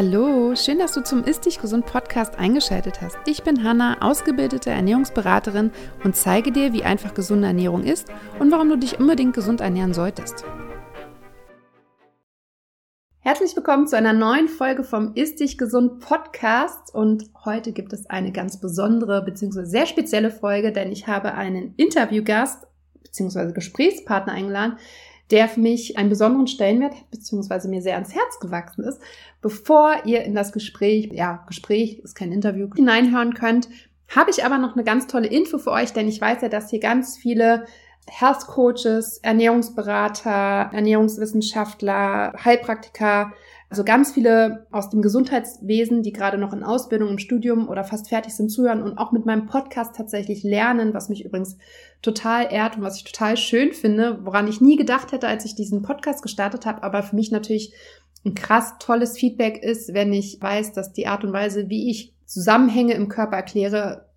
Hallo, schön, dass du zum Ist Dich Gesund Podcast eingeschaltet hast. Ich bin Hanna, ausgebildete Ernährungsberaterin und zeige dir, wie einfach gesunde Ernährung ist und warum du dich unbedingt gesund ernähren solltest. Herzlich willkommen zu einer neuen Folge vom Ist Dich Gesund Podcast und heute gibt es eine ganz besondere bzw. sehr spezielle Folge, denn ich habe einen Interviewgast bzw. Gesprächspartner eingeladen, der für mich einen besonderen Stellenwert hat, beziehungsweise mir sehr ans Herz gewachsen ist. Bevor ihr in das Gespräch, ja, Gespräch ist kein Interview, hineinhören könnt, habe ich aber noch eine ganz tolle Info für euch, denn ich weiß ja, dass hier ganz viele Health Coaches, Ernährungsberater, Ernährungswissenschaftler, Heilpraktiker, also ganz viele aus dem Gesundheitswesen, die gerade noch in Ausbildung, im Studium oder fast fertig sind, zuhören und auch mit meinem Podcast tatsächlich lernen, was mich übrigens total ehrt und was ich total schön finde, woran ich nie gedacht hätte, als ich diesen Podcast gestartet habe, aber für mich natürlich ein krass tolles Feedback ist, wenn ich weiß, dass die Art und Weise, wie ich Zusammenhänge im Körper erkläre,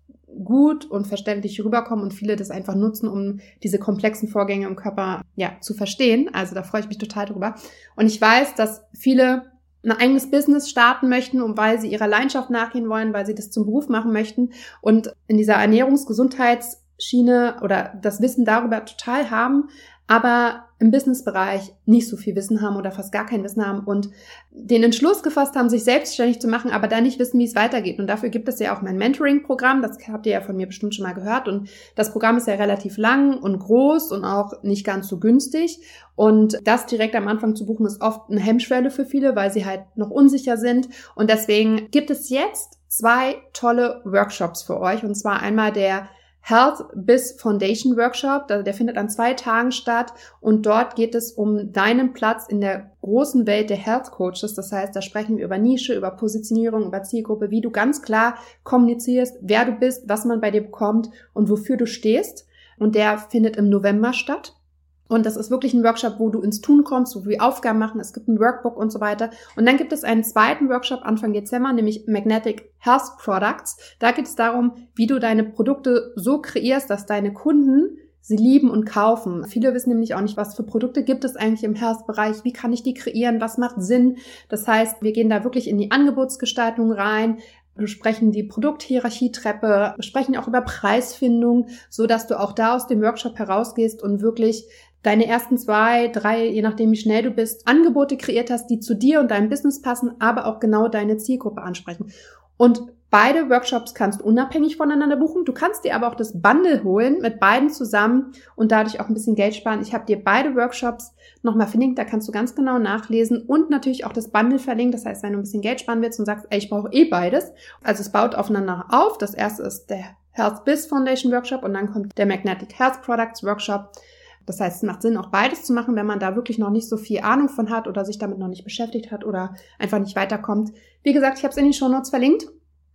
gut und verständlich rüberkommen und viele das einfach nutzen, um diese komplexen Vorgänge im Körper ja zu verstehen. Also da freue ich mich total drüber. Und ich weiß, dass viele ein eigenes Business starten möchten, um weil sie ihrer Leidenschaft nachgehen wollen, weil sie das zum Beruf machen möchten und in dieser Ernährungsgesundheitsschiene oder das Wissen darüber total haben, aber im Businessbereich nicht so viel Wissen haben oder fast gar kein Wissen haben und den Entschluss gefasst haben, sich selbstständig zu machen, aber dann nicht wissen, wie es weitergeht. Und dafür gibt es ja auch mein Mentoring-Programm, das habt ihr ja von mir bestimmt schon mal gehört. Und das Programm ist ja relativ lang und groß und auch nicht ganz so günstig. Und das direkt am Anfang zu buchen, ist oft eine Hemmschwelle für viele, weil sie halt noch unsicher sind. Und deswegen gibt es jetzt zwei tolle Workshops für euch. Und zwar einmal der Health Biz Foundation Workshop. Der findet an zwei Tagen statt und dort geht es um deinen Platz in der großen Welt der Health Coaches. Das heißt, da sprechen wir über Nische, über Positionierung, über Zielgruppe, wie du ganz klar kommunizierst, wer du bist, was man bei dir bekommt und wofür du stehst. Und der findet im November statt. Und das ist wirklich ein Workshop, wo du ins Tun kommst, wo wir Aufgaben machen. Es gibt ein Workbook und so weiter. Und dann gibt es einen zweiten Workshop Anfang Dezember, nämlich Magnetic Health Products. Da geht es darum, wie du deine Produkte so kreierst, dass deine Kunden sie lieben und kaufen. Viele wissen nämlich auch nicht, was für Produkte gibt es eigentlich im Health-Bereich, wie kann ich die kreieren, was macht Sinn. Das heißt, wir gehen da wirklich in die Angebotsgestaltung rein, besprechen die Produkthierarchietreppe, sprechen auch über Preisfindung, so dass du auch da aus dem Workshop herausgehst und wirklich deine ersten zwei, drei, je nachdem wie schnell du bist, Angebote kreiert hast, die zu dir und deinem Business passen, aber auch genau deine Zielgruppe ansprechen. Und beide Workshops kannst du unabhängig voneinander buchen. Du kannst dir aber auch das Bundle holen mit beiden zusammen und dadurch auch ein bisschen Geld sparen. Ich habe dir beide Workshops nochmal verlinkt, da kannst du ganz genau nachlesen und natürlich auch das Bundle verlinkt. Das heißt, wenn du ein bisschen Geld sparen willst und sagst, ey, ich brauche eh beides. Also es baut aufeinander auf. Das erste ist der Health Biz Foundation Workshop und dann kommt der Magnetic Health Products Workshop. Das heißt, es macht Sinn, auch beides zu machen, wenn man da wirklich noch nicht so viel Ahnung von hat oder sich damit noch nicht beschäftigt hat oder einfach nicht weiterkommt. Wie gesagt, ich habe es in den Show Notes verlinkt.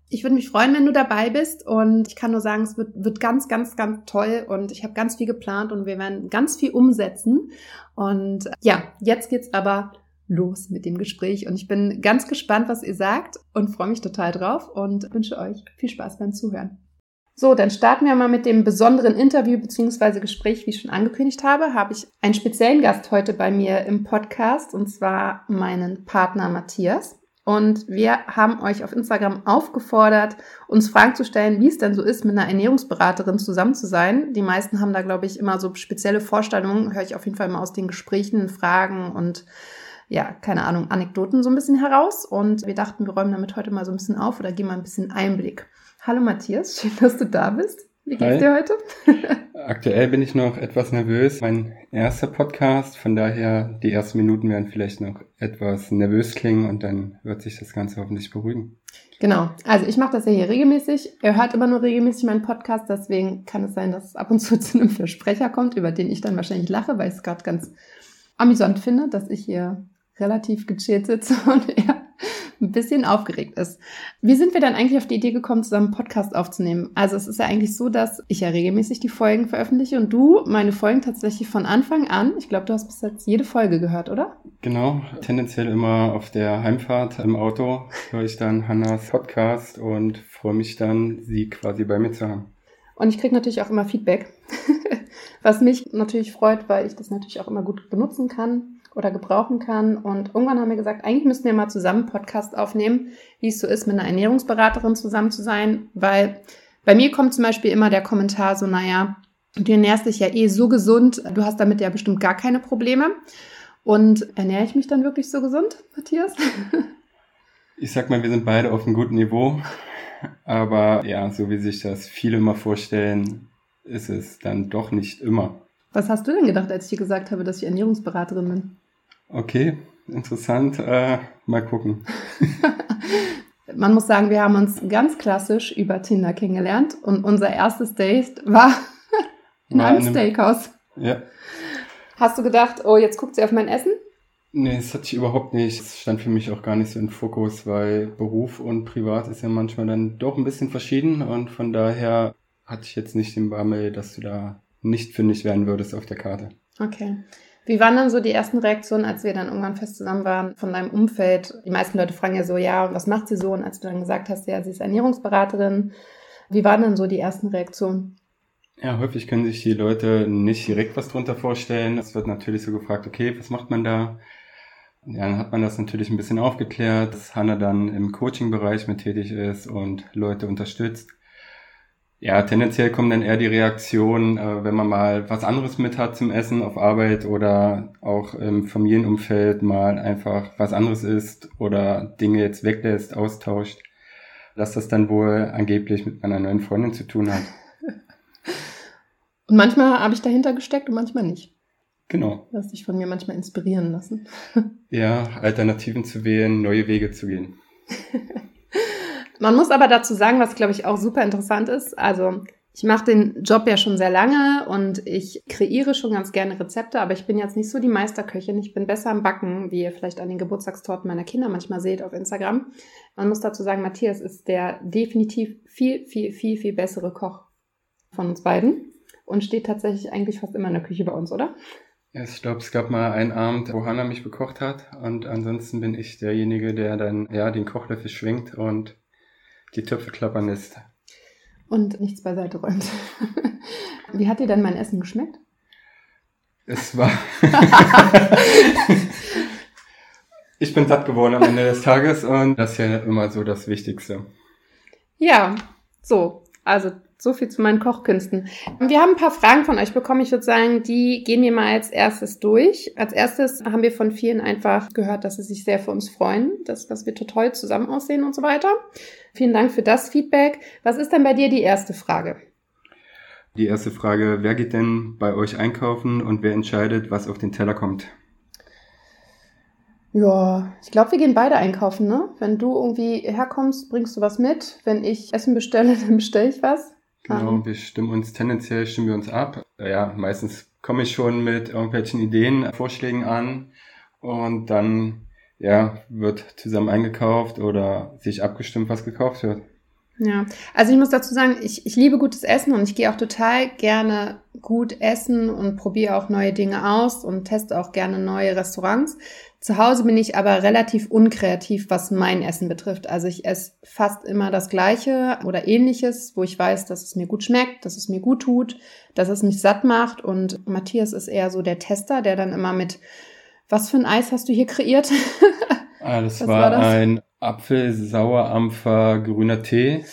Ich würde mich freuen, wenn du dabei bist und ich kann nur sagen, es wird, wird ganz, ganz, ganz toll und ich habe ganz viel geplant und wir werden ganz viel umsetzen. Und ja, jetzt geht's aber los mit dem Gespräch und ich bin ganz gespannt, was ihr sagt und freue mich total drauf und wünsche euch viel Spaß beim Zuhören. So, dann starten wir mal mit dem besonderen Interview bzw. Gespräch, wie ich schon angekündigt habe, habe ich einen speziellen Gast heute bei mir im Podcast und zwar meinen Partner Matthias. Und wir haben euch auf Instagram aufgefordert, uns Fragen zu stellen, wie es denn so ist, mit einer Ernährungsberaterin zusammen zu sein. Die meisten haben da, glaube ich, immer so spezielle Vorstellungen, höre ich auf jeden Fall immer aus den Gesprächen, Fragen und ja, keine Ahnung, Anekdoten so ein bisschen heraus. Und wir dachten, wir räumen damit heute mal so ein bisschen auf oder geben mal ein bisschen Einblick. Hallo Matthias, schön, dass du da bist. Wie geht's Hi. dir heute? Aktuell bin ich noch etwas nervös. Mein erster Podcast, von daher die ersten Minuten werden vielleicht noch etwas nervös klingen und dann wird sich das Ganze hoffentlich beruhigen. Genau. Also ich mache das ja hier regelmäßig. Er hört immer nur regelmäßig meinen Podcast, deswegen kann es sein, dass es ab und zu zu einem Versprecher kommt, über den ich dann wahrscheinlich lache, weil ich es gerade ganz amüsant finde, dass ich hier relativ gechillt sitze und er ein bisschen aufgeregt ist. Wie sind wir dann eigentlich auf die Idee gekommen, zusammen einen Podcast aufzunehmen? Also es ist ja eigentlich so, dass ich ja regelmäßig die Folgen veröffentliche und du meine Folgen tatsächlich von Anfang an, ich glaube, du hast bis jetzt jede Folge gehört, oder? Genau, tendenziell immer auf der Heimfahrt im Auto höre ich dann Hannas Podcast und freue mich dann, sie quasi bei mir zu haben. Und ich kriege natürlich auch immer Feedback, was mich natürlich freut, weil ich das natürlich auch immer gut benutzen kann oder gebrauchen kann. Und irgendwann haben wir gesagt, eigentlich müssten wir mal zusammen einen Podcast aufnehmen, wie es so ist, mit einer Ernährungsberaterin zusammen zu sein, weil bei mir kommt zum Beispiel immer der Kommentar so, naja, du ernährst dich ja eh so gesund, du hast damit ja bestimmt gar keine Probleme. Und ernähre ich mich dann wirklich so gesund, Matthias? Ich sag mal, wir sind beide auf einem guten Niveau. Aber ja, so wie sich das viele immer vorstellen, ist es dann doch nicht immer. Was hast du denn gedacht, als ich dir gesagt habe, dass ich Ernährungsberaterin bin? Okay, interessant. Äh, mal gucken. Man muss sagen, wir haben uns ganz klassisch über Tinder kennengelernt und unser erstes Date war in war einem, Steakhouse. Ja. Hast du gedacht, oh, jetzt guckt sie auf mein Essen? Nee, das hatte ich überhaupt nicht. Das stand für mich auch gar nicht so im Fokus, weil Beruf und Privat ist ja manchmal dann doch ein bisschen verschieden und von daher hatte ich jetzt nicht den Bammel, dass du da nicht fündig werden würdest auf der Karte. Okay. Wie waren dann so die ersten Reaktionen, als wir dann irgendwann fest zusammen waren, von deinem Umfeld? Die meisten Leute fragen ja so, ja, was macht sie so? Und als du dann gesagt hast, ja, sie ist Ernährungsberaterin, wie waren dann so die ersten Reaktionen? Ja, häufig können sich die Leute nicht direkt was drunter vorstellen. Es wird natürlich so gefragt, okay, was macht man da? Ja, dann hat man das natürlich ein bisschen aufgeklärt, dass Hanna dann im Coaching-Bereich mit tätig ist und Leute unterstützt. Ja, tendenziell kommen dann eher die Reaktionen, äh, wenn man mal was anderes mit hat zum Essen auf Arbeit oder auch im Familienumfeld mal einfach was anderes isst oder Dinge jetzt weglässt, austauscht, dass das dann wohl angeblich mit meiner neuen Freundin zu tun hat. Und manchmal habe ich dahinter gesteckt und manchmal nicht. Genau. Du hast dich von mir manchmal inspirieren lassen. ja, Alternativen zu wählen, neue Wege zu gehen. Man muss aber dazu sagen, was glaube ich auch super interessant ist. Also ich mache den Job ja schon sehr lange und ich kreiere schon ganz gerne Rezepte, aber ich bin jetzt nicht so die Meisterköchin. Ich bin besser am Backen, wie ihr vielleicht an den Geburtstagstorten meiner Kinder manchmal seht auf Instagram. Man muss dazu sagen, Matthias ist der definitiv viel, viel, viel, viel bessere Koch von uns beiden und steht tatsächlich eigentlich fast immer in der Küche bei uns, oder? Ja, ich glaube, es gab mal einen Abend, wo Hanna mich bekocht hat und ansonsten bin ich derjenige, der dann ja den Kochlöffel schwingt und die Töpfe klappern lässt. Und nichts beiseite räumt. Wie hat dir denn mein Essen geschmeckt? Es war. ich bin satt geworden am Ende des Tages und das ist ja immer so das Wichtigste. Ja, so. Also so viel zu meinen Kochkünsten. Wir haben ein paar Fragen von euch bekommen. Ich würde sagen, die gehen wir mal als erstes durch. Als erstes haben wir von vielen einfach gehört, dass sie sich sehr für uns freuen, dass, dass wir total zusammen aussehen und so weiter. Vielen Dank für das Feedback. Was ist denn bei dir die erste Frage? Die erste Frage, wer geht denn bei euch einkaufen und wer entscheidet, was auf den Teller kommt? Ja, ich glaube, wir gehen beide einkaufen, ne? Wenn du irgendwie herkommst, bringst du was mit. Wenn ich Essen bestelle, dann bestelle ich was. Genau, um. wir stimmen uns, tendenziell stimmen wir uns ab. Ja, meistens komme ich schon mit irgendwelchen Ideen, Vorschlägen an und dann, ja, wird zusammen eingekauft oder sich abgestimmt, was gekauft wird. Ja, also ich muss dazu sagen, ich, ich liebe gutes Essen und ich gehe auch total gerne gut essen und probiere auch neue Dinge aus und teste auch gerne neue Restaurants. Zu Hause bin ich aber relativ unkreativ, was mein Essen betrifft. Also ich esse fast immer das Gleiche oder ähnliches, wo ich weiß, dass es mir gut schmeckt, dass es mir gut tut, dass es mich satt macht. Und Matthias ist eher so der Tester, der dann immer mit, was für ein Eis hast du hier kreiert? Ah, das war, war das? ein Apfel, Sauerampfer, grüner Tee.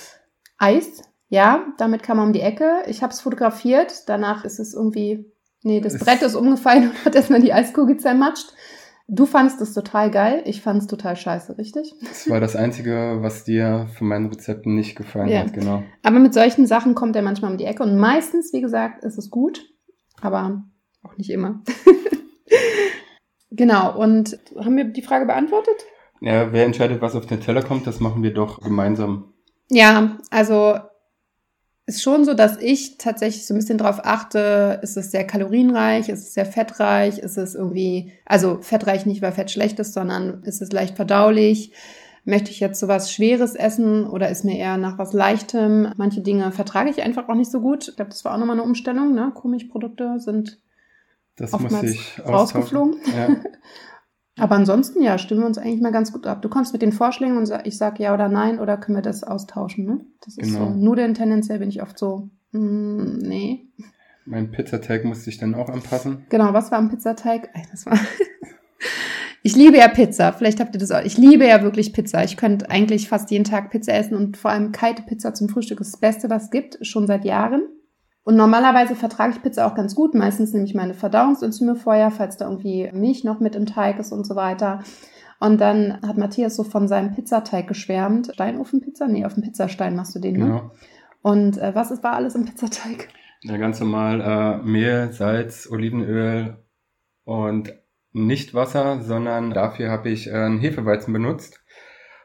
Eis, ja, damit kam man um die Ecke. Ich habe es fotografiert. Danach ist es irgendwie, nee, das Brett ist umgefallen und hat erstmal die Eiskugel zermatscht. Du fandest es total geil, ich fand es total scheiße, richtig? Das war das Einzige, was dir von meinen Rezepten nicht gefallen ja. hat, genau. Aber mit solchen Sachen kommt er manchmal um die Ecke und meistens, wie gesagt, ist es gut, aber auch nicht immer. genau, und haben wir die Frage beantwortet? Ja, wer entscheidet, was auf den Teller kommt, das machen wir doch gemeinsam. Ja, also ist schon so, dass ich tatsächlich so ein bisschen drauf achte, ist es sehr kalorienreich, ist es sehr fettreich, ist es irgendwie, also fettreich nicht, weil Fett schlecht ist, sondern ist es leicht verdaulich. Möchte ich jetzt sowas Schweres essen oder ist mir eher nach was Leichtem? Manche Dinge vertrage ich einfach auch nicht so gut. Ich glaube, das war auch nochmal eine Umstellung. Ne? Kuhmilchprodukte sind das oftmals rausgeflogen. Ja. Aber ansonsten, ja, stimmen wir uns eigentlich mal ganz gut ab. Du kommst mit den Vorschlägen und ich sag ja oder nein oder können wir das austauschen, ne? Das ist genau. so. Nudeln tendenziell bin ich oft so, mm, nee. Mein Pizzateig musste ich dann auch anpassen. Genau, was war am Pizzateig? Das war Ich liebe ja Pizza. Vielleicht habt ihr das auch. Ich liebe ja wirklich Pizza. Ich könnte eigentlich fast jeden Tag Pizza essen und vor allem kalte Pizza zum Frühstück ist das Beste, was es gibt, schon seit Jahren. Und normalerweise vertrage ich Pizza auch ganz gut. Meistens nehme ich meine Verdauungsenzyme vorher, falls da irgendwie Milch noch mit im Teig ist und so weiter. Und dann hat Matthias so von seinem Pizzateig geschwärmt. Steinofenpizza? Nee, auf dem Pizzastein machst du den, ne? Genau. Und äh, was ist, war alles im Pizzateig? Ja, ganz normal äh, Mehl, Salz, Olivenöl und nicht Wasser, sondern dafür habe ich äh, einen Hefeweizen benutzt.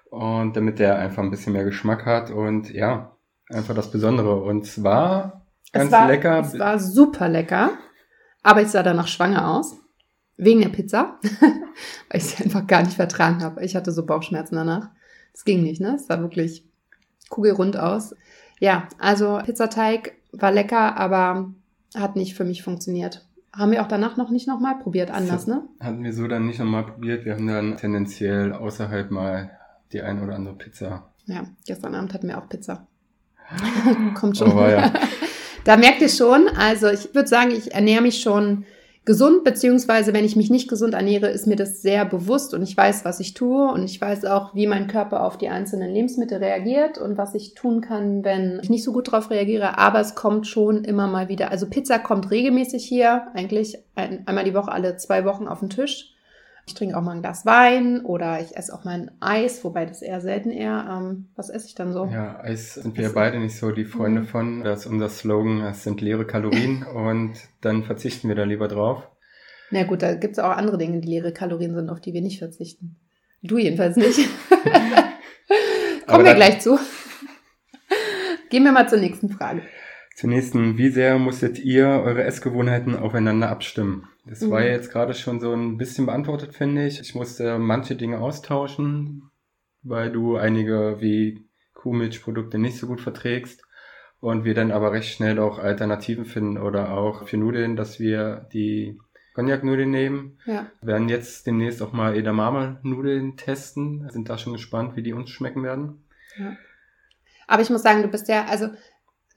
Und damit der einfach ein bisschen mehr Geschmack hat und ja, einfach das Besondere. Und zwar ganz es war, lecker. Es war super lecker, aber ich sah danach schwanger aus. Wegen der Pizza, weil ich sie einfach gar nicht vertragen habe. Ich hatte so Bauchschmerzen danach. Es ging nicht, ne? Es sah wirklich kugelrund aus. Ja, also Pizzateig war lecker, aber hat nicht für mich funktioniert. Haben wir auch danach noch nicht nochmal probiert, anders, ne? Hatten wir so dann nicht nochmal probiert. Wir haben dann tendenziell außerhalb mal die ein oder andere Pizza. Ja, gestern Abend hatten wir auch Pizza. Kommt schon. Oh, ja. da merkt ihr schon, also ich würde sagen, ich ernähre mich schon gesund, beziehungsweise wenn ich mich nicht gesund ernähre, ist mir das sehr bewusst und ich weiß, was ich tue und ich weiß auch, wie mein Körper auf die einzelnen Lebensmittel reagiert und was ich tun kann, wenn ich nicht so gut darauf reagiere. Aber es kommt schon immer mal wieder. Also Pizza kommt regelmäßig hier, eigentlich ein, einmal die Woche, alle zwei Wochen auf den Tisch. Ich trinke auch mal ein Glas Wein oder ich esse auch mal ein Eis, wobei das eher selten eher. Ähm, was esse ich dann so? Ja, Eis sind wir beide nicht so die Freunde mhm. von. Das ist unser Slogan, es sind leere Kalorien und dann verzichten wir da lieber drauf. Na gut, da gibt es auch andere Dinge, die leere Kalorien sind, auf die wir nicht verzichten. Du jedenfalls nicht. Kommen wir gleich zu. Gehen wir mal zur nächsten Frage. Zur nächsten, wie sehr musstet ihr eure Essgewohnheiten aufeinander abstimmen? Das mhm. war ja jetzt gerade schon so ein bisschen beantwortet, finde ich. Ich musste manche Dinge austauschen, weil du einige wie Kuhmilchprodukte nicht so gut verträgst und wir dann aber recht schnell auch Alternativen finden oder auch für Nudeln, dass wir die Cognac-Nudeln nehmen. Ja. Wir werden jetzt demnächst auch mal Edamame-Nudeln testen. Sind da schon gespannt, wie die uns schmecken werden. Ja. Aber ich muss sagen, du bist ja, also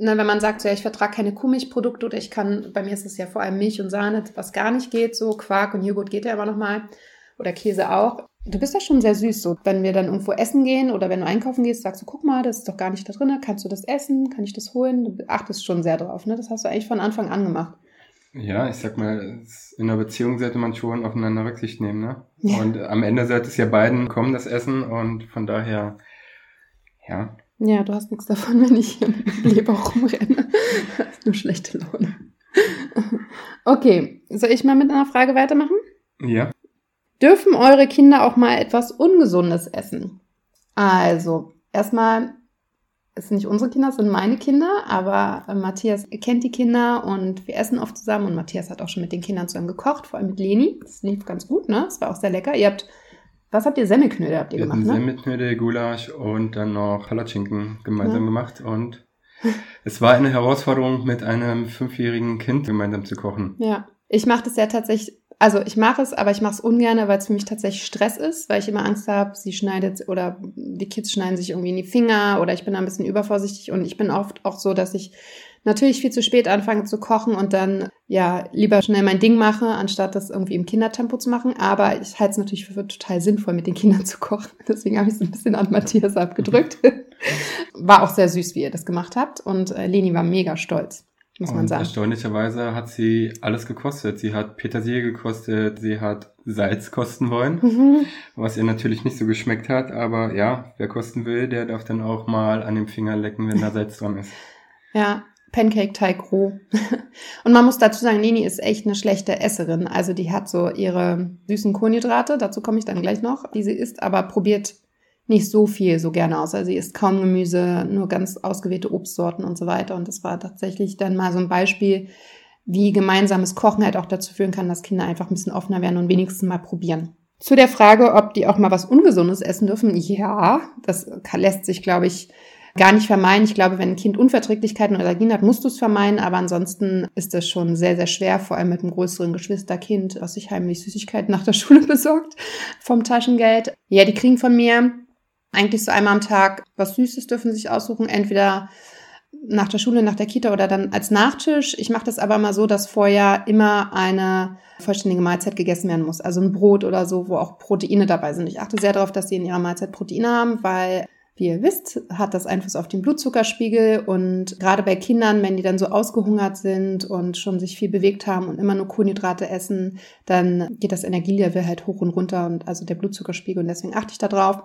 ne, wenn man sagt, so, ja, ich vertrage keine Kuhmilchprodukte oder ich kann, bei mir ist es ja vor allem Milch und Sahne, was gar nicht geht, so Quark und Joghurt geht ja immer noch mal oder Käse auch. Du bist ja schon sehr süß, so wenn wir dann irgendwo essen gehen oder wenn du einkaufen gehst, sagst du, guck mal, das ist doch gar nicht da drin, kannst du das essen, kann ich das holen? Du achtest schon sehr drauf, ne? Das hast du eigentlich von Anfang an gemacht. Ja, ich sag mal, in einer Beziehung sollte man schon aufeinander Rücksicht nehmen, ne? Ja. Und am Ende sollte es ja beiden kommen, das Essen, und von daher, ja, ja, du hast nichts davon, wenn ich hier mit Leber rumrenne. Das ist nur schlechte Laune. Okay, soll ich mal mit einer Frage weitermachen? Ja. Dürfen eure Kinder auch mal etwas Ungesundes essen? Also, erstmal, es sind nicht unsere Kinder, es sind meine Kinder, aber äh, Matthias kennt die Kinder und wir essen oft zusammen und Matthias hat auch schon mit den Kindern zusammen gekocht, vor allem mit Leni. Das lief ganz gut, ne? Das war auch sehr lecker. Ihr habt was habt ihr? Semmelknödel habt ihr wir gemacht, ne? Semmelknödel, Gulasch und dann noch Palatschinken gemeinsam ja. gemacht und es war eine Herausforderung, mit einem fünfjährigen Kind gemeinsam zu kochen. Ja, ich mache das ja tatsächlich, also ich mache es, aber ich mache es ungern, weil es für mich tatsächlich Stress ist, weil ich immer Angst habe, sie schneidet oder die Kids schneiden sich irgendwie in die Finger oder ich bin da ein bisschen übervorsichtig und ich bin oft auch so, dass ich natürlich viel zu spät anfange zu kochen und dann ja lieber schnell mein Ding mache, anstatt das irgendwie im Kindertempo zu machen. Aber ich halte es natürlich für total sinnvoll, mit den Kindern zu kochen. Deswegen habe ich es ein bisschen an Matthias abgedrückt. War auch sehr süß, wie ihr das gemacht habt. Und äh, Leni war mega stolz. Muss man sagen. Erstaunlicherweise hat sie alles gekostet. Sie hat Petersilie gekostet, sie hat Salz kosten wollen, mhm. was ihr natürlich nicht so geschmeckt hat. Aber ja, wer kosten will, der darf dann auch mal an dem Finger lecken, wenn da Salz dran ist. Ja, Pancake-Teig roh. Und man muss dazu sagen, Nini ist echt eine schlechte Esserin. Also die hat so ihre süßen Kohlenhydrate, dazu komme ich dann gleich noch, die sie isst, aber probiert nicht so viel so gerne aus. Also sie isst kaum Gemüse, nur ganz ausgewählte Obstsorten und so weiter. Und das war tatsächlich dann mal so ein Beispiel, wie gemeinsames Kochen halt auch dazu führen kann, dass Kinder einfach ein bisschen offener werden und wenigstens mal probieren. Zu der Frage, ob die auch mal was Ungesundes essen dürfen, ja, das lässt sich, glaube ich, gar nicht vermeiden. Ich glaube, wenn ein Kind Unverträglichkeiten oder Allergien hat, musst du es vermeiden, aber ansonsten ist das schon sehr, sehr schwer, vor allem mit einem größeren Geschwisterkind, was sich heimlich Süßigkeiten nach der Schule besorgt vom Taschengeld. Ja, die kriegen von mir eigentlich so einmal am Tag was Süßes dürfen sie sich aussuchen. Entweder nach der Schule, nach der Kita oder dann als Nachtisch. Ich mache das aber mal so, dass vorher immer eine vollständige Mahlzeit gegessen werden muss. Also ein Brot oder so, wo auch Proteine dabei sind. Ich achte sehr darauf, dass sie in ihrer Mahlzeit Proteine haben, weil wie ihr wisst, hat das Einfluss auf den Blutzuckerspiegel und gerade bei Kindern, wenn die dann so ausgehungert sind und schon sich viel bewegt haben und immer nur Kohlenhydrate essen, dann geht das Energielevel halt hoch und runter und also der Blutzuckerspiegel und deswegen achte ich da drauf.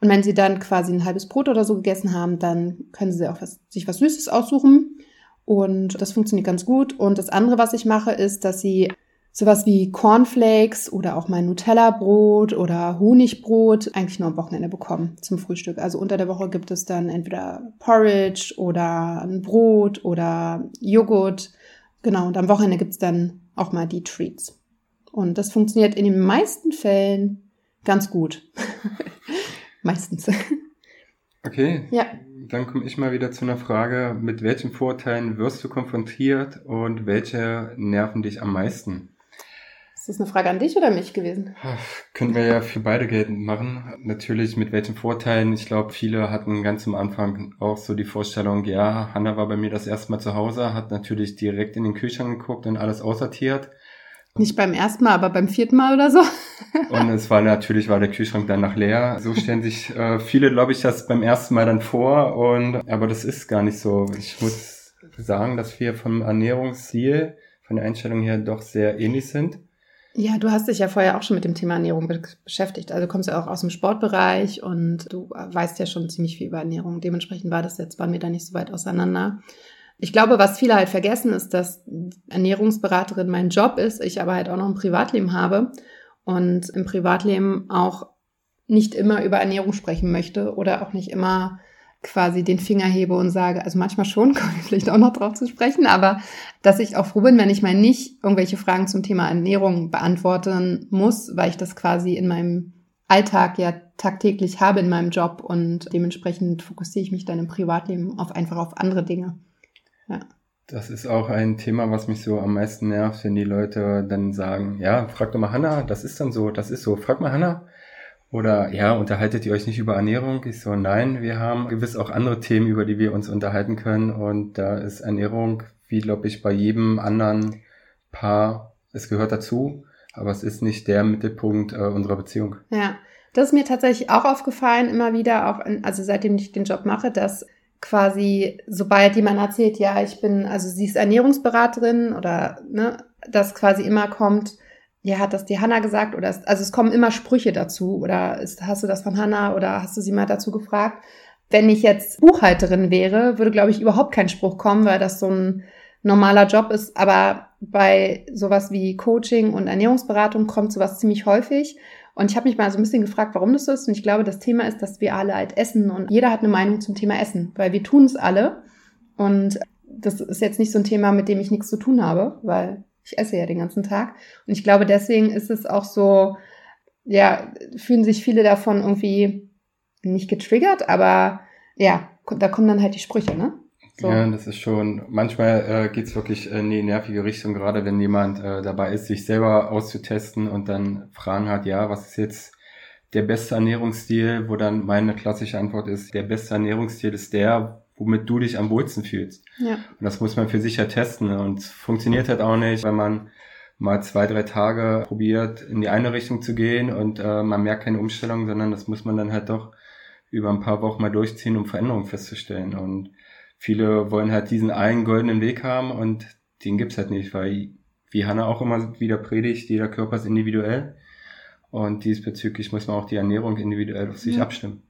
Und wenn sie dann quasi ein halbes Brot oder so gegessen haben, dann können sie auch was, sich was Süßes aussuchen. Und das funktioniert ganz gut. Und das andere, was ich mache, ist, dass sie sowas wie Cornflakes oder auch mein Nutella-Brot oder Honigbrot eigentlich nur am Wochenende bekommen zum Frühstück. Also unter der Woche gibt es dann entweder Porridge oder ein Brot oder Joghurt. Genau, und am Wochenende gibt es dann auch mal die Treats. Und das funktioniert in den meisten Fällen ganz gut. Meistens. Okay. Ja. Dann komme ich mal wieder zu einer Frage. Mit welchen Vorteilen wirst du konfrontiert und welche nerven dich am meisten? Ist das eine Frage an dich oder mich gewesen? Können wir ja für beide geltend machen. Natürlich mit welchen Vorteilen. Ich glaube, viele hatten ganz am Anfang auch so die Vorstellung, ja, Hanna war bei mir das erste Mal zu Hause, hat natürlich direkt in den Kühlschrank geguckt und alles aussortiert. Nicht beim ersten Mal, aber beim vierten Mal oder so. Und es war natürlich, war der Kühlschrank dann nach leer. So stellen sich äh, viele, glaube ich, das beim ersten Mal dann vor. Und aber das ist gar nicht so. Ich muss sagen, dass wir vom Ernährungsziel, von der Einstellung her doch sehr ähnlich sind. Ja, du hast dich ja vorher auch schon mit dem Thema Ernährung be beschäftigt. Also kommst ja auch aus dem Sportbereich und du weißt ja schon ziemlich viel über Ernährung. Dementsprechend war das jetzt, waren wir da nicht so weit auseinander. Ich glaube, was viele halt vergessen, ist, dass Ernährungsberaterin mein Job ist, ich aber halt auch noch ein Privatleben habe und im Privatleben auch nicht immer über Ernährung sprechen möchte oder auch nicht immer quasi den Finger hebe und sage, also manchmal schon, komme ich vielleicht auch noch drauf zu sprechen, aber dass ich auch froh bin, wenn ich mal nicht irgendwelche Fragen zum Thema Ernährung beantworten muss, weil ich das quasi in meinem Alltag ja tagtäglich habe in meinem Job und dementsprechend fokussiere ich mich dann im Privatleben auf einfach auf andere Dinge. Ja. Das ist auch ein Thema, was mich so am meisten nervt, wenn die Leute dann sagen, ja, frag doch mal Hanna, das ist dann so, das ist so, frag mal Hanna. Oder ja, unterhaltet ihr euch nicht über Ernährung? Ich so, nein, wir haben gewiss auch andere Themen, über die wir uns unterhalten können. Und da ist Ernährung, wie glaube ich, bei jedem anderen Paar, es gehört dazu, aber es ist nicht der Mittelpunkt äh, unserer Beziehung. Ja, das ist mir tatsächlich auch aufgefallen, immer wieder, auch in, also seitdem ich den Job mache, dass quasi, sobald jemand erzählt, ja, ich bin, also sie ist Ernährungsberaterin oder ne, das quasi immer kommt, ja, hat das die Hanna gesagt oder ist, also es kommen immer Sprüche dazu oder ist, hast du das von Hanna oder hast du sie mal dazu gefragt? Wenn ich jetzt Buchhalterin wäre, würde, glaube ich, überhaupt kein Spruch kommen, weil das so ein normaler Job ist. Aber bei sowas wie Coaching und Ernährungsberatung kommt sowas ziemlich häufig. Und ich habe mich mal so ein bisschen gefragt, warum das so ist. Und ich glaube, das Thema ist, dass wir alle halt essen und jeder hat eine Meinung zum Thema Essen, weil wir tun es alle. Und das ist jetzt nicht so ein Thema, mit dem ich nichts zu tun habe, weil ich esse ja den ganzen Tag. Und ich glaube, deswegen ist es auch so, ja, fühlen sich viele davon irgendwie nicht getriggert, aber ja, da kommen dann halt die Sprüche, ne? So. Ja, das ist schon, manchmal äh, geht's wirklich in die nervige Richtung, gerade wenn jemand äh, dabei ist, sich selber auszutesten und dann Fragen hat, ja, was ist jetzt der beste Ernährungsstil, wo dann meine klassische Antwort ist, der beste Ernährungsstil ist der, womit du dich am wohlsten fühlst. Ja. Und das muss man für sich ja testen und funktioniert halt auch nicht, wenn man mal zwei, drei Tage probiert, in die eine Richtung zu gehen und äh, man merkt keine Umstellung, sondern das muss man dann halt doch über ein paar Wochen mal durchziehen, um Veränderungen festzustellen. Und viele wollen halt diesen einen goldenen Weg haben und den gibt's halt nicht, weil wie Hanna auch immer wieder predigt, jeder Körper ist individuell und diesbezüglich muss man auch die Ernährung individuell auf sich ja. abstimmen.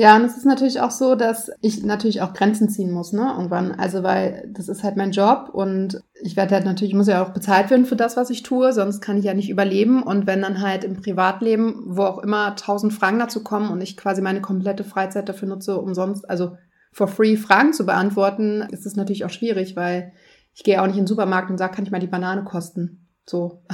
Ja, und es ist natürlich auch so, dass ich natürlich auch Grenzen ziehen muss, ne, irgendwann. Also, weil das ist halt mein Job und ich werde halt natürlich, ich muss ja auch bezahlt werden für das, was ich tue, sonst kann ich ja nicht überleben. Und wenn dann halt im Privatleben, wo auch immer tausend Fragen dazu kommen und ich quasi meine komplette Freizeit dafür nutze, umsonst, also for free Fragen zu beantworten, ist es natürlich auch schwierig, weil ich gehe auch nicht in den Supermarkt und sage, kann ich mal die Banane kosten? So.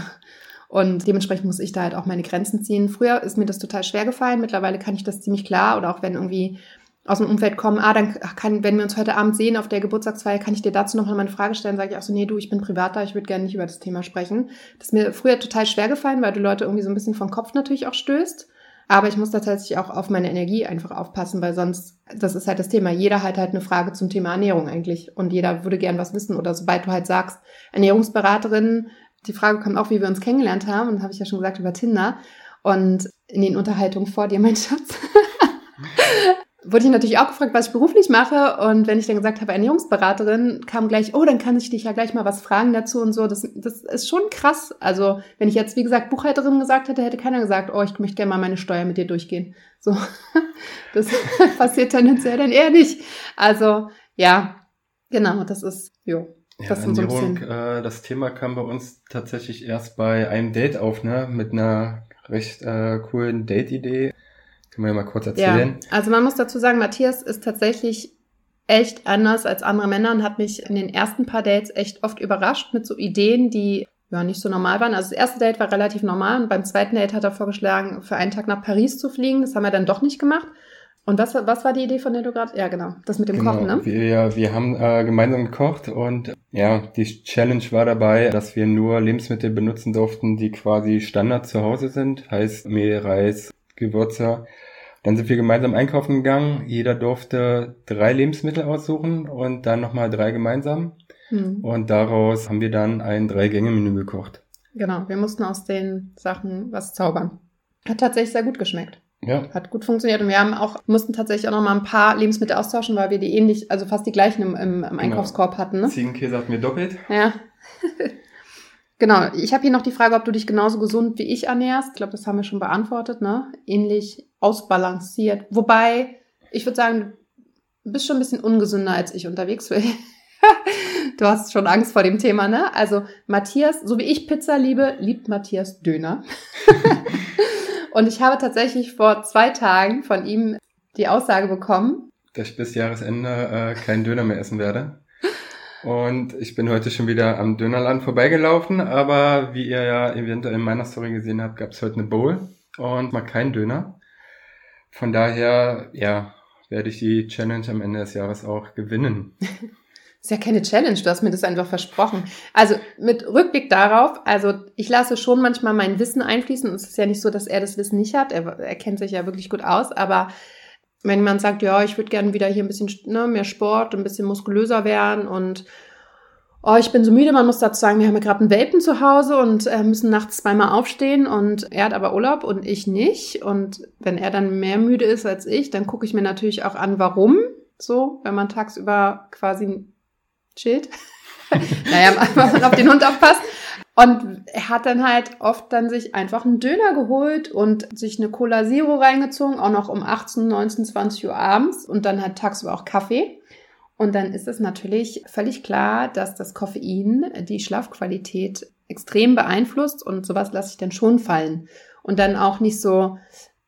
Und dementsprechend muss ich da halt auch meine Grenzen ziehen. Früher ist mir das total schwer gefallen. Mittlerweile kann ich das ziemlich klar. Oder auch wenn irgendwie aus dem Umfeld kommen, ah, dann kann, wenn wir uns heute Abend sehen auf der Geburtstagsfeier, kann ich dir dazu noch mal eine Frage stellen, sage ich auch so, nee, du, ich bin privater, ich würde gerne nicht über das Thema sprechen. Das ist mir früher total schwer gefallen, weil du Leute irgendwie so ein bisschen vom Kopf natürlich auch stößt. Aber ich muss da tatsächlich auch auf meine Energie einfach aufpassen, weil sonst, das ist halt das Thema. Jeder hat halt eine Frage zum Thema Ernährung eigentlich. Und jeder würde gern was wissen. Oder sobald du halt sagst, Ernährungsberaterin, die Frage kommt auch, wie wir uns kennengelernt haben. Und habe ich ja schon gesagt über Tinder. Und in den Unterhaltungen vor dir, mein Schatz, wurde ich natürlich auch gefragt, was ich beruflich mache. Und wenn ich dann gesagt habe, Ernährungsberaterin, kam gleich, oh, dann kann ich dich ja gleich mal was fragen dazu und so. Das, das ist schon krass. Also, wenn ich jetzt, wie gesagt, Buchhalterin gesagt hätte, hätte keiner gesagt, oh, ich möchte gerne mal meine Steuer mit dir durchgehen. So, das passiert tendenziell dann eher nicht. Also, ja, genau, das ist, jo. Ja, das, Ernährung, so äh, das Thema kam bei uns tatsächlich erst bei einem Date auf, ne? Mit einer recht äh, coolen Date-Idee. Können wir ja mal kurz erzählen. Ja, also man muss dazu sagen, Matthias ist tatsächlich echt anders als andere Männer und hat mich in den ersten paar Dates echt oft überrascht mit so Ideen, die ja nicht so normal waren. Also das erste Date war relativ normal und beim zweiten Date hat er vorgeschlagen, für einen Tag nach Paris zu fliegen. Das haben wir dann doch nicht gemacht. Und was, was war die Idee, von der du gerade? Ja, genau. Das mit dem genau, Kochen, ne? Wir, wir haben äh, gemeinsam gekocht und ja, die Challenge war dabei, dass wir nur Lebensmittel benutzen durften, die quasi Standard zu Hause sind. Heißt Mehl, Reis, Gewürze. Dann sind wir gemeinsam einkaufen gegangen. Jeder durfte drei Lebensmittel aussuchen und dann nochmal drei gemeinsam. Mhm. Und daraus haben wir dann ein Drei-Gänge-Menü gekocht. Genau, wir mussten aus den Sachen was zaubern. Hat tatsächlich sehr gut geschmeckt. Ja. Hat gut funktioniert. Und wir haben auch, mussten tatsächlich auch noch mal ein paar Lebensmittel austauschen, weil wir die ähnlich, also fast die gleichen im, im, im genau. Einkaufskorb hatten. Ne? Ziegenkäse hatten wir doppelt. Ja. Genau, ich habe hier noch die Frage, ob du dich genauso gesund wie ich ernährst. Ich glaube, das haben wir schon beantwortet, ne? Ähnlich ausbalanciert. Wobei, ich würde sagen, du bist schon ein bisschen ungesünder als ich unterwegs bin. du hast schon Angst vor dem Thema, ne? Also Matthias, so wie ich Pizza liebe, liebt Matthias Döner. Und ich habe tatsächlich vor zwei Tagen von ihm die Aussage bekommen, dass ich bis Jahresende äh, keinen Döner mehr essen werde. Und ich bin heute schon wieder am Dönerland vorbeigelaufen, aber wie ihr ja eventuell in meiner Story gesehen habt, gab es heute eine Bowl und mal keinen Döner. Von daher, ja, werde ich die Challenge am Ende des Jahres auch gewinnen. ist ja keine Challenge, du hast mir das einfach versprochen. Also mit Rückblick darauf, also ich lasse schon manchmal mein Wissen einfließen. Es ist ja nicht so, dass er das Wissen nicht hat. Er, er kennt sich ja wirklich gut aus, aber wenn man sagt, ja, ich würde gerne wieder hier ein bisschen ne, mehr Sport, ein bisschen muskulöser werden und oh, ich bin so müde, man muss dazu sagen, wir haben ja gerade einen Welpen zu Hause und äh, müssen nachts zweimal aufstehen und er hat aber Urlaub und ich nicht. Und wenn er dann mehr müde ist als ich, dann gucke ich mir natürlich auch an, warum. So, wenn man tagsüber quasi chillt. naja, wenn man auf den Hund aufpasst. Und er hat dann halt oft dann sich einfach einen Döner geholt und sich eine Cola Zero reingezogen, auch noch um 18, 19, 20 Uhr abends und dann halt tagsüber auch Kaffee. Und dann ist es natürlich völlig klar, dass das Koffein die Schlafqualität extrem beeinflusst und sowas lasse ich dann schon fallen. Und dann auch nicht so,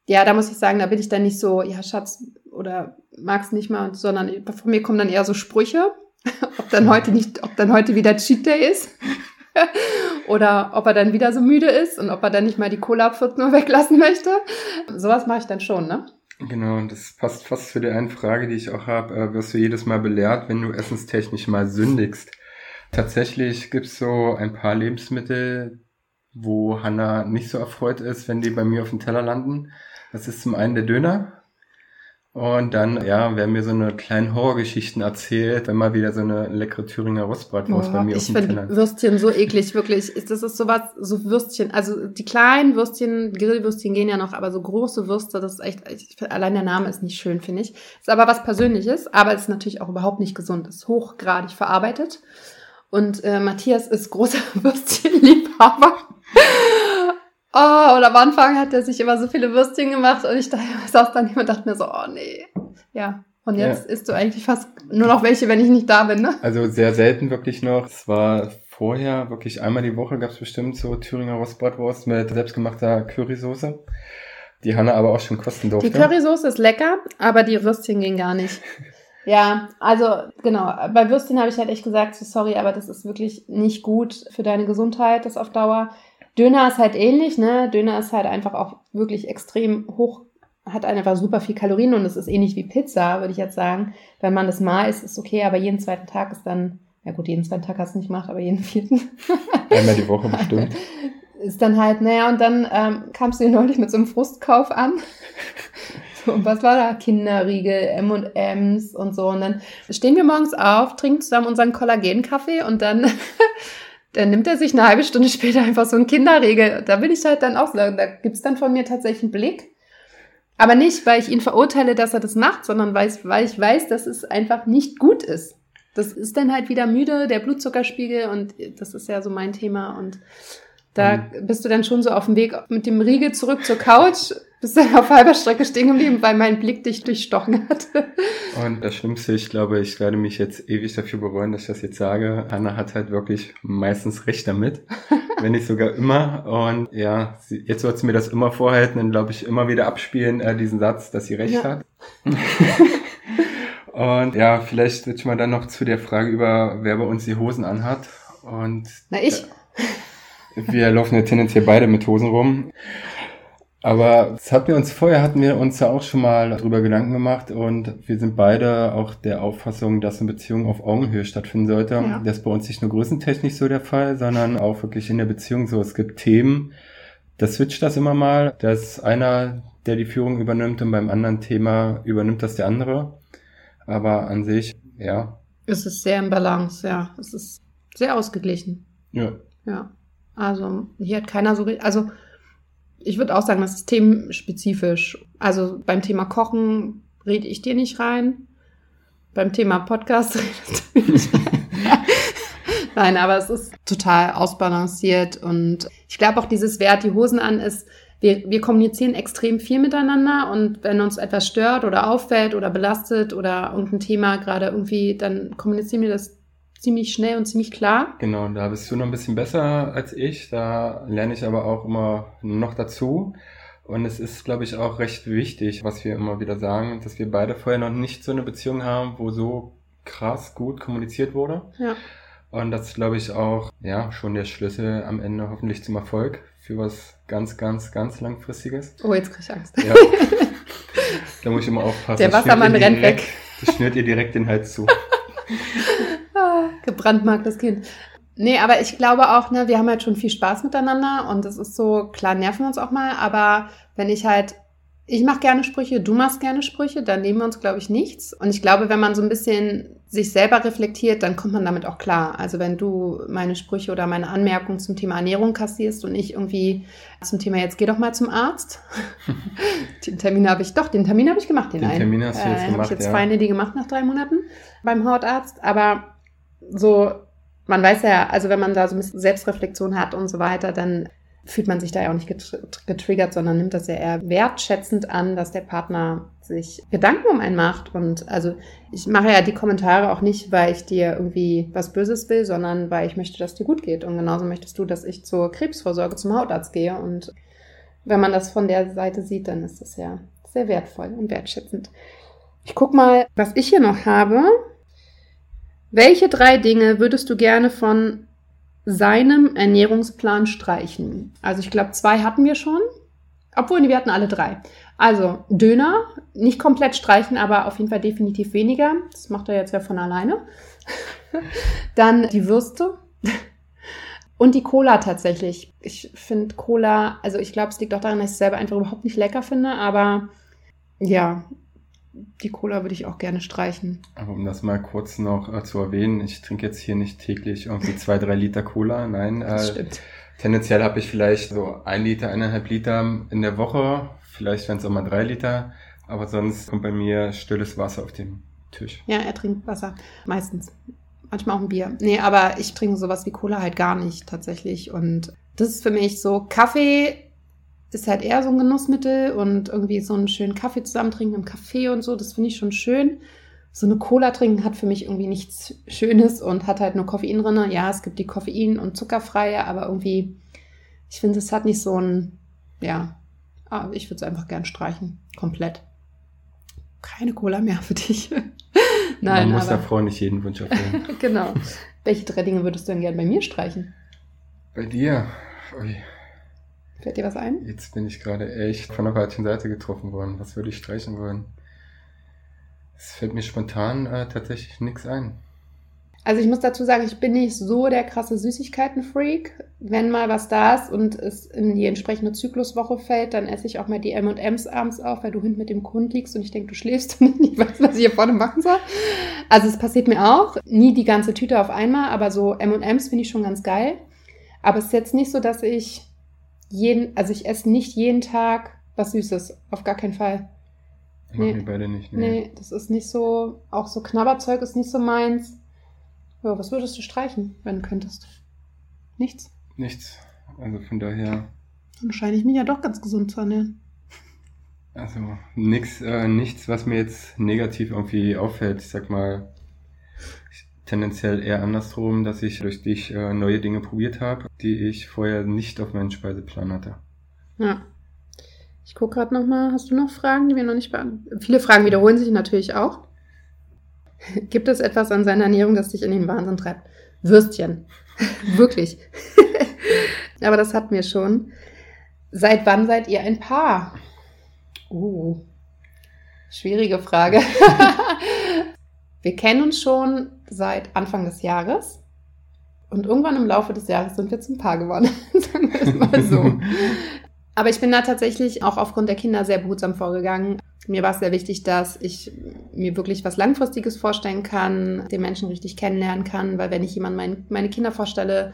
ja, da muss ich sagen, da bin ich dann nicht so, ja, Schatz, oder mag's nicht mal, sondern von mir kommen dann eher so Sprüche, ob dann heute nicht, ob dann heute wieder Cheat Day ist. Oder ob er dann wieder so müde ist und ob er dann nicht mal die Cola ab 14 Uhr weglassen möchte. Sowas mache ich dann schon, ne? Genau, und das passt fast zu der einen Frage, die ich auch habe. Äh, wirst du jedes Mal belehrt, wenn du essenstechnisch mal sündigst? Tatsächlich gibt's so ein paar Lebensmittel, wo Hannah nicht so erfreut ist, wenn die bei mir auf dem Teller landen. Das ist zum einen der Döner. Und dann, ja, werden mir so eine kleinen Horrorgeschichten erzählt, wenn mal wieder so eine leckere Thüringer Rostbratwurst bei mir auf dem Teller. Ich finde Würstchen so eklig, wirklich. Das ist sowas, so Würstchen. Also die kleinen Würstchen, Grillwürstchen gehen ja noch, aber so große Würste, das ist echt, ich, allein der Name ist nicht schön, finde ich. Ist aber was Persönliches, aber ist natürlich auch überhaupt nicht gesund. Ist hochgradig verarbeitet. Und äh, Matthias ist großer Würstchenliebhaber. Oh, und am Anfang hat er sich immer so viele Würstchen gemacht und ich dachte, saß dann und dachte mir so, oh nee. Ja. Und jetzt ja. isst du eigentlich fast nur noch welche, wenn ich nicht da bin, ne? Also sehr selten wirklich noch. Es war vorher wirklich einmal die Woche gab es bestimmt so Thüringer Rostbratwurst mit selbstgemachter Currysoße. Die Hanna aber auch schon kosten durfte. Die Currysoße ist lecker, aber die Würstchen gehen gar nicht. Ja, also genau, bei Würstchen habe ich halt echt gesagt, so sorry, aber das ist wirklich nicht gut für deine Gesundheit, das auf Dauer. Döner ist halt ähnlich, ne? Döner ist halt einfach auch wirklich extrem hoch, hat einfach super viel Kalorien und es ist ähnlich wie Pizza, würde ich jetzt sagen. Wenn man das mal isst, ist okay, aber jeden zweiten Tag ist dann, ja gut, jeden zweiten Tag hast du nicht gemacht, aber jeden vierten. Einmal die Woche bestimmt. ist dann halt, naja, und dann ähm, kamst du hier neulich mit so einem Frustkauf an. so, und was war da? Kinderriegel, M&M's und so. Und dann stehen wir morgens auf, trinken zusammen unseren Kollagenkaffee und dann, dann nimmt er sich eine halbe Stunde später einfach so einen Kinderriegel. Da will ich halt dann auch sagen, da gibt's dann von mir tatsächlich einen Blick. Aber nicht, weil ich ihn verurteile, dass er das macht, sondern weil ich, weil ich weiß, dass es einfach nicht gut ist. Das ist dann halt wieder müde, der Blutzuckerspiegel und das ist ja so mein Thema und da mhm. bist du dann schon so auf dem Weg mit dem Riegel zurück zur Couch, bist dann auf halber Strecke stehen geblieben, weil mein Blick dich durchstochen hat. Und das Schlimmste, ich glaube, ich werde mich jetzt ewig dafür bereuen, dass ich das jetzt sage. Anna hat halt wirklich meistens recht damit, wenn nicht sogar immer. Und ja, jetzt wird sie mir das immer vorhalten und glaube ich immer wieder abspielen, äh, diesen Satz, dass sie recht ja. hat. und ja, vielleicht switchen wir dann noch zu der Frage über, wer bei uns die Hosen anhat. Und Na, ich. Äh, wir laufen ja tendenziell beide mit Hosen rum. Aber das hatten wir uns vorher, hatten wir uns ja auch schon mal darüber Gedanken gemacht und wir sind beide auch der Auffassung, dass eine Beziehung auf Augenhöhe stattfinden sollte. Ja. Das ist bei uns nicht nur größentechnisch so der Fall, sondern auch wirklich in der Beziehung so. Es gibt Themen, da switcht das immer mal, dass einer, der die Führung übernimmt und beim anderen Thema übernimmt das der andere. Aber an sich, ja. Es ist sehr im Balance, ja. Es ist sehr ausgeglichen. Ja. Ja. Also hier hat keiner so, also ich würde auch sagen, das ist themenspezifisch. Also beim Thema Kochen rede ich dir nicht rein. Beim Thema Podcast redest du nicht rein. Nein, aber es ist total ausbalanciert und ich glaube auch dieses Wert, die Hosen an ist, wir, wir kommunizieren extrem viel miteinander und wenn uns etwas stört oder auffällt oder belastet oder irgendein Thema gerade irgendwie, dann kommunizieren wir das ziemlich schnell und ziemlich klar. Genau, da bist du noch ein bisschen besser als ich. Da lerne ich aber auch immer noch dazu. Und es ist, glaube ich, auch recht wichtig, was wir immer wieder sagen, dass wir beide vorher noch nicht so eine Beziehung haben, wo so krass gut kommuniziert wurde. Ja. Und das ist, glaube ich, auch, ja, schon der Schlüssel am Ende hoffentlich zum Erfolg für was ganz, ganz, ganz langfristiges. Oh, jetzt krieg ich Angst. Ja. da muss ich immer aufpassen. Der Wassermann rennt direkt, weg. Das schnürt ihr direkt den Hals zu. gebrandmarktes Kind. Nee, aber ich glaube auch, ne, wir haben halt schon viel Spaß miteinander und es ist so, klar nerven wir uns auch mal, aber wenn ich halt, ich mache gerne Sprüche, du machst gerne Sprüche, dann nehmen wir uns, glaube ich, nichts. Und ich glaube, wenn man so ein bisschen sich selber reflektiert, dann kommt man damit auch klar. Also wenn du meine Sprüche oder meine Anmerkungen zum Thema Ernährung kassierst und ich irgendwie zum Thema jetzt geh doch mal zum Arzt. den Termin habe ich doch, den Termin habe ich gemacht, den, den einen. Termin hast du jetzt äh, gemacht, habe ich jetzt ja. feine die gemacht nach drei Monaten beim Hautarzt, aber so, man weiß ja, also wenn man da so ein bisschen Selbstreflexion hat und so weiter, dann fühlt man sich da ja auch nicht getriggert, sondern nimmt das ja eher wertschätzend an, dass der Partner sich Gedanken um einen macht. Und also ich mache ja die Kommentare auch nicht, weil ich dir irgendwie was Böses will, sondern weil ich möchte, dass dir gut geht. Und genauso möchtest du, dass ich zur Krebsvorsorge zum Hautarzt gehe. Und wenn man das von der Seite sieht, dann ist das ja sehr wertvoll und wertschätzend. Ich guck mal, was ich hier noch habe. Welche drei Dinge würdest du gerne von seinem Ernährungsplan streichen? Also ich glaube, zwei hatten wir schon. Obwohl, wir hatten alle drei. Also Döner, nicht komplett streichen, aber auf jeden Fall definitiv weniger. Das macht er jetzt ja von alleine. Dann die Würste. Und die Cola tatsächlich. Ich finde Cola, also ich glaube, es liegt auch daran, dass ich es selber einfach überhaupt nicht lecker finde, aber ja, die Cola würde ich auch gerne streichen. Aber um das mal kurz noch äh, zu erwähnen, ich trinke jetzt hier nicht täglich irgendwie zwei, drei Liter Cola. Nein, das äh, stimmt. tendenziell habe ich vielleicht so ein Liter, eineinhalb Liter in der Woche. Vielleicht wären es auch mal drei Liter. Aber sonst kommt bei mir stilles Wasser auf dem Tisch. Ja, er trinkt Wasser. Meistens. Manchmal auch ein Bier. Nee, aber ich trinke sowas wie Cola halt gar nicht tatsächlich. Und das ist für mich so Kaffee ist halt eher so ein Genussmittel und irgendwie so einen schönen Kaffee zusammen trinken im Café und so, das finde ich schon schön. So eine Cola trinken hat für mich irgendwie nichts Schönes und hat halt nur Koffein drin. Ja, es gibt die Koffein- und zuckerfreie, aber irgendwie, ich finde, es hat nicht so ein, ja, ah, ich würde es einfach gern streichen. Komplett. Keine Cola mehr für dich. Nein, Man muss aber... der Frau nicht jeden Wunsch erfüllen. genau. Welche drei Dinge würdest du denn gern bei mir streichen? Bei dir? Ui. Fällt dir was ein? Jetzt bin ich gerade echt von der falschen Seite getroffen worden. Was würde ich streichen wollen? Es fällt mir spontan äh, tatsächlich nichts ein. Also ich muss dazu sagen, ich bin nicht so der krasse Süßigkeiten-Freak. Wenn mal was da ist und es in die entsprechende Zykluswoche fällt, dann esse ich auch mal die M&M's abends auf, weil du hinten mit dem Hund liegst und ich denke, du schläfst und ich weiß, was ich hier vorne machen soll. Also es passiert mir auch. Nie die ganze Tüte auf einmal, aber so M&M's finde ich schon ganz geil. Aber es ist jetzt nicht so, dass ich jeden, also ich esse nicht jeden Tag was Süßes. Auf gar keinen Fall. Nee. Machen wir beide nicht. Nee. nee, das ist nicht so, auch so Knabberzeug ist nicht so meins. Ja, was würdest du streichen, wenn du könntest? Nichts? Nichts. Also von daher. Dann scheine ich mich ja doch ganz gesund zu ernähren. Also nix, äh, nichts, was mir jetzt negativ irgendwie auffällt. Ich sag mal, tendenziell eher andersrum, dass ich durch dich äh, neue Dinge probiert habe, die ich vorher nicht auf meinen Speiseplan hatte. Ja. Ich gucke gerade nochmal, hast du noch Fragen, die wir noch nicht beantworten? Viele Fragen wiederholen sich natürlich auch. Gibt es etwas an seiner Ernährung, das dich in den Wahnsinn treibt? Würstchen. Wirklich. Aber das hatten wir schon. Seit wann seid ihr ein Paar? Uh, schwierige Frage. wir kennen uns schon seit Anfang des Jahres. Und irgendwann im Laufe des Jahres sind wir zum Paar geworden. Sagen wir es mal so. Aber ich bin da tatsächlich auch aufgrund der Kinder sehr behutsam vorgegangen. Mir war es sehr wichtig, dass ich mir wirklich was Langfristiges vorstellen kann, den Menschen richtig kennenlernen kann, weil wenn ich jemand mein, meine Kinder vorstelle,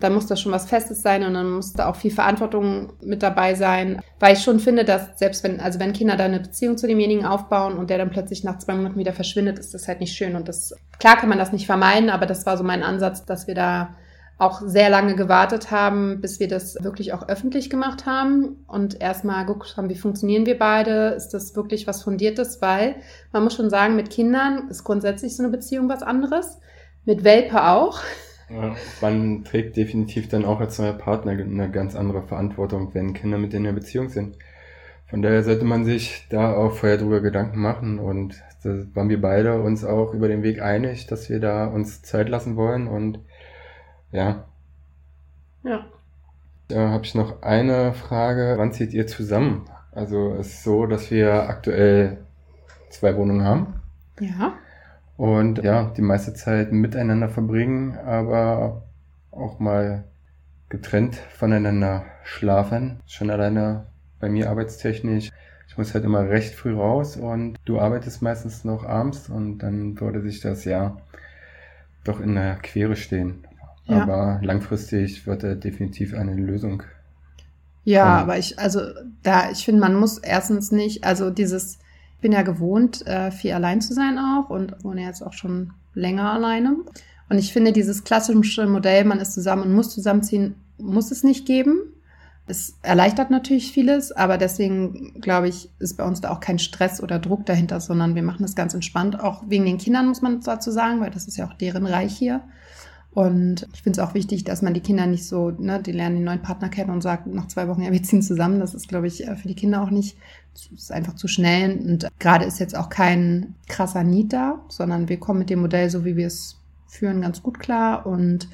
dann muss das schon was Festes sein und dann muss da auch viel Verantwortung mit dabei sein, weil ich schon finde, dass selbst wenn, also wenn Kinder da eine Beziehung zu demjenigen aufbauen und der dann plötzlich nach zwei Monaten wieder verschwindet, ist das halt nicht schön. Und das, klar kann man das nicht vermeiden, aber das war so mein Ansatz, dass wir da auch sehr lange gewartet haben, bis wir das wirklich auch öffentlich gemacht haben und erstmal geguckt haben, wie funktionieren wir beide, ist das wirklich was Fundiertes, weil man muss schon sagen, mit Kindern ist grundsätzlich so eine Beziehung was anderes, mit Welpe auch. Ja, man trägt definitiv dann auch als neuer Partner eine ganz andere Verantwortung, wenn Kinder mit in der Beziehung sind. Von daher sollte man sich da auch vorher drüber Gedanken machen und da waren wir beide uns auch über den Weg einig, dass wir da uns Zeit lassen wollen und ja. Ja. Da habe ich noch eine Frage. Wann zieht ihr zusammen? Also es ist so, dass wir aktuell zwei Wohnungen haben. Ja. Und ja, die meiste Zeit miteinander verbringen, aber auch mal getrennt voneinander schlafen. Schon alleine bei mir arbeitstechnisch. Ich muss halt immer recht früh raus und du arbeitest meistens noch abends und dann würde sich das ja doch in der Quere stehen. Ja. Aber langfristig wird er definitiv eine Lösung. Ja, kommen. aber ich, also da, ich finde, man muss erstens nicht, also dieses, bin ja gewohnt, äh, viel allein zu sein auch und wohne jetzt auch schon länger alleine. Und ich finde, dieses klassische Modell, man ist zusammen und muss zusammenziehen, muss es nicht geben. Es erleichtert natürlich vieles, aber deswegen glaube ich, ist bei uns da auch kein Stress oder Druck dahinter, sondern wir machen das ganz entspannt. Auch wegen den Kindern muss man dazu sagen, weil das ist ja auch deren Reich hier. Und ich finde es auch wichtig, dass man die Kinder nicht so, ne, die lernen den neuen Partner kennen und sagt nach zwei Wochen, ja, wir ziehen zusammen. Das ist, glaube ich, für die Kinder auch nicht, ist einfach zu schnell. Und gerade ist jetzt auch kein krasser Need da, sondern wir kommen mit dem Modell, so wie wir es führen, ganz gut klar. Und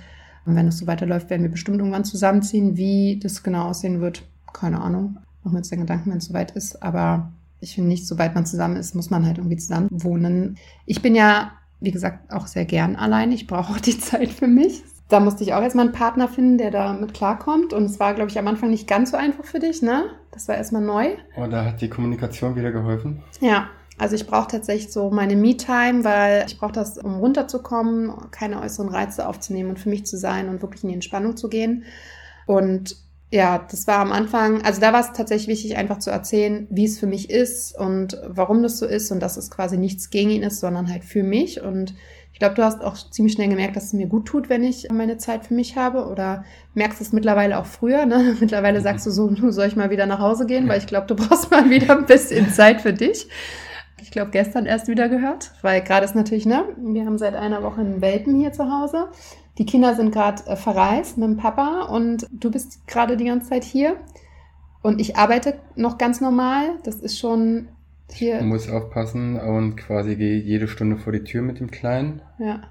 wenn es so weiterläuft, werden wir bestimmt irgendwann zusammenziehen. Wie das genau aussehen wird, keine Ahnung. Machen wir uns den Gedanken, wenn es soweit ist. Aber ich finde nicht, sobald man zusammen ist, muss man halt irgendwie zusammen wohnen. Ich bin ja wie gesagt, auch sehr gern allein. Ich brauche auch die Zeit für mich. Da musste ich auch erstmal einen Partner finden, der da mit klarkommt. Und es war, glaube ich, am Anfang nicht ganz so einfach für dich, ne? Das war erstmal neu. Oh, da hat die Kommunikation wieder geholfen. Ja, also ich brauche tatsächlich so meine Me-Time, weil ich brauche das, um runterzukommen, keine äußeren Reize aufzunehmen und für mich zu sein und wirklich in die Entspannung zu gehen. Und ja, das war am Anfang, also da war es tatsächlich wichtig, einfach zu erzählen, wie es für mich ist und warum das so ist und dass es quasi nichts gegen ihn ist, sondern halt für mich. Und ich glaube, du hast auch ziemlich schnell gemerkt, dass es mir gut tut, wenn ich meine Zeit für mich habe oder merkst es mittlerweile auch früher. Ne? Mittlerweile sagst du so, soll ich mal wieder nach Hause gehen, weil ich glaube, du brauchst mal wieder ein bisschen Zeit für dich. Ich glaube, gestern erst wieder gehört, weil gerade ist natürlich, ne, wir haben seit einer Woche einen Welpen hier zu Hause. Die Kinder sind gerade äh, verreist mit dem Papa und du bist gerade die ganze Zeit hier. Und ich arbeite noch ganz normal. Das ist schon hier. Ich muss aufpassen und quasi gehe jede Stunde vor die Tür mit dem Kleinen. Ja.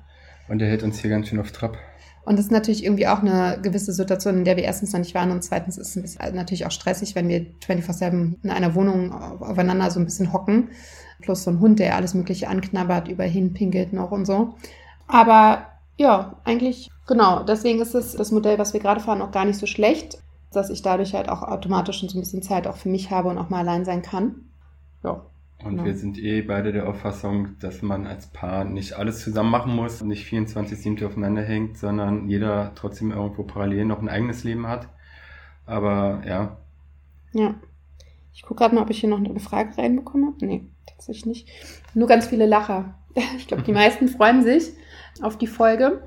Und der hält uns hier ganz schön auf Trab. Und das ist natürlich irgendwie auch eine gewisse Situation, in der wir erstens noch nicht waren und zweitens ist es bisschen, natürlich auch stressig, wenn wir 24-7 in einer Wohnung aufeinander so ein bisschen hocken. Plus so ein Hund, der alles Mögliche anknabbert, überhin pinkelt noch und so. Aber ja, eigentlich genau. Deswegen ist es das Modell, was wir gerade fahren, auch gar nicht so schlecht, dass ich dadurch halt auch automatisch schon so ein bisschen Zeit auch für mich habe und auch mal allein sein kann. Ja. Und Genau. wir sind eh beide der Auffassung, dass man als Paar nicht alles zusammen machen muss und nicht 24-7 aufeinander hängt, sondern jeder trotzdem irgendwo parallel noch ein eigenes Leben hat. Aber ja, Ja. Ich gucke gerade mal, ob ich hier noch eine Frage reinbekomme. Nee, tatsächlich nicht. Nur ganz viele Lacher. Ich glaube, die meisten freuen sich auf die Folge.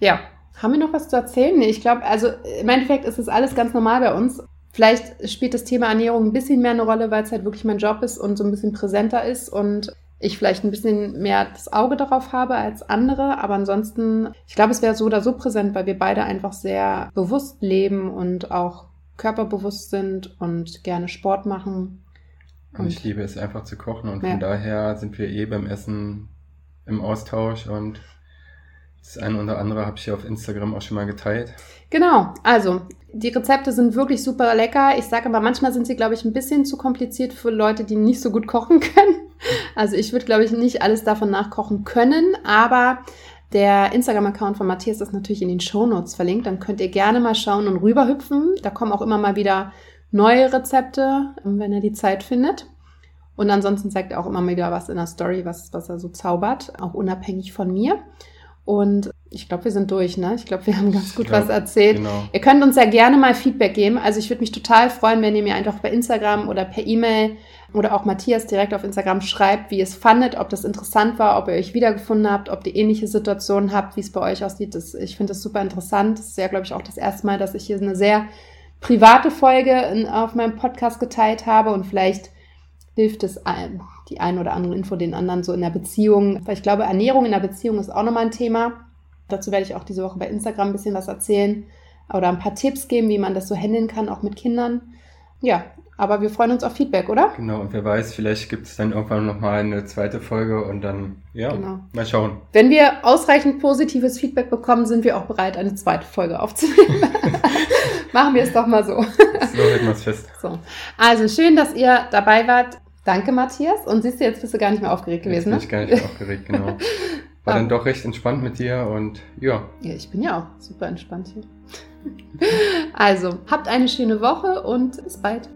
Ja. Haben wir noch was zu erzählen? Nee, ich glaube, also im Endeffekt ist es alles ganz normal bei uns. Vielleicht spielt das Thema Ernährung ein bisschen mehr eine Rolle, weil es halt wirklich mein Job ist und so ein bisschen präsenter ist und ich vielleicht ein bisschen mehr das Auge darauf habe als andere. Aber ansonsten, ich glaube, es wäre so oder so präsent, weil wir beide einfach sehr bewusst leben und auch körperbewusst sind und gerne Sport machen. und ich liebe es einfach zu kochen und Ja. von daher sind wir eh beim Essen im Austausch und das eine oder andere habe ich ja auf Instagram auch schon mal geteilt. Genau, also die Rezepte sind wirklich super lecker. Ich sage aber, manchmal sind sie, glaube ich, ein bisschen zu kompliziert für Leute, die nicht so gut kochen können. Also ich würde, glaube ich, nicht alles davon nachkochen können, aber der Instagram-Account von Matthias ist natürlich in den Shownotes verlinkt. Dann könnt ihr gerne mal schauen und rüberhüpfen. Da kommen auch immer mal wieder neue Rezepte, wenn er die Zeit findet. Und ansonsten zeigt er auch immer wieder was in der Story, was, was er so zaubert, auch unabhängig von mir. Und ich glaube, wir sind durch, ne? Ich glaube, wir haben ganz gut glaub, was erzählt. Genau. Ihr könnt uns ja gerne mal Feedback geben. Also ich würde mich total freuen, wenn ihr mir einfach bei Instagram oder per E-Mail oder auch Matthias direkt auf Instagram schreibt, wie ihr es fandet, ob das interessant war, ob ihr euch wiedergefunden habt, ob ihr ähnliche Situationen habt, wie es bei euch aussieht. Das, ich finde das super interessant. Das ist ja, glaube ich, auch das erste Mal, dass ich hier eine sehr private Folge in, auf meinem Podcast geteilt habe und vielleicht hilft es ein, die ein oder andere Info den anderen so in der Beziehung. Weil ich glaube, Ernährung in der Beziehung ist auch nochmal ein Thema. Dazu werde ich auch diese Woche bei Instagram ein bisschen was erzählen oder ein paar Tipps geben, wie man das so handeln kann, auch mit Kindern. Ja, aber wir freuen uns auf Feedback, oder? Genau, und wer weiß, vielleicht gibt es dann irgendwann nochmal eine zweite Folge und dann, ja, Genau. mal schauen. Wenn wir ausreichend positives Feedback bekommen, sind wir auch bereit, eine zweite Folge aufzunehmen. Machen wir es doch mal so. So halten wir es fest. so. Also schön, dass ihr dabei wart. Danke, Matthias. Und siehst du, jetzt bist du gar nicht mehr aufgeregt gewesen, bin ne? ich gar nicht mehr aufgeregt, genau. War dann doch recht entspannt mit dir und ja, Ja, ich bin ja auch super entspannt hier. Also, habt eine schöne Woche und bis bald.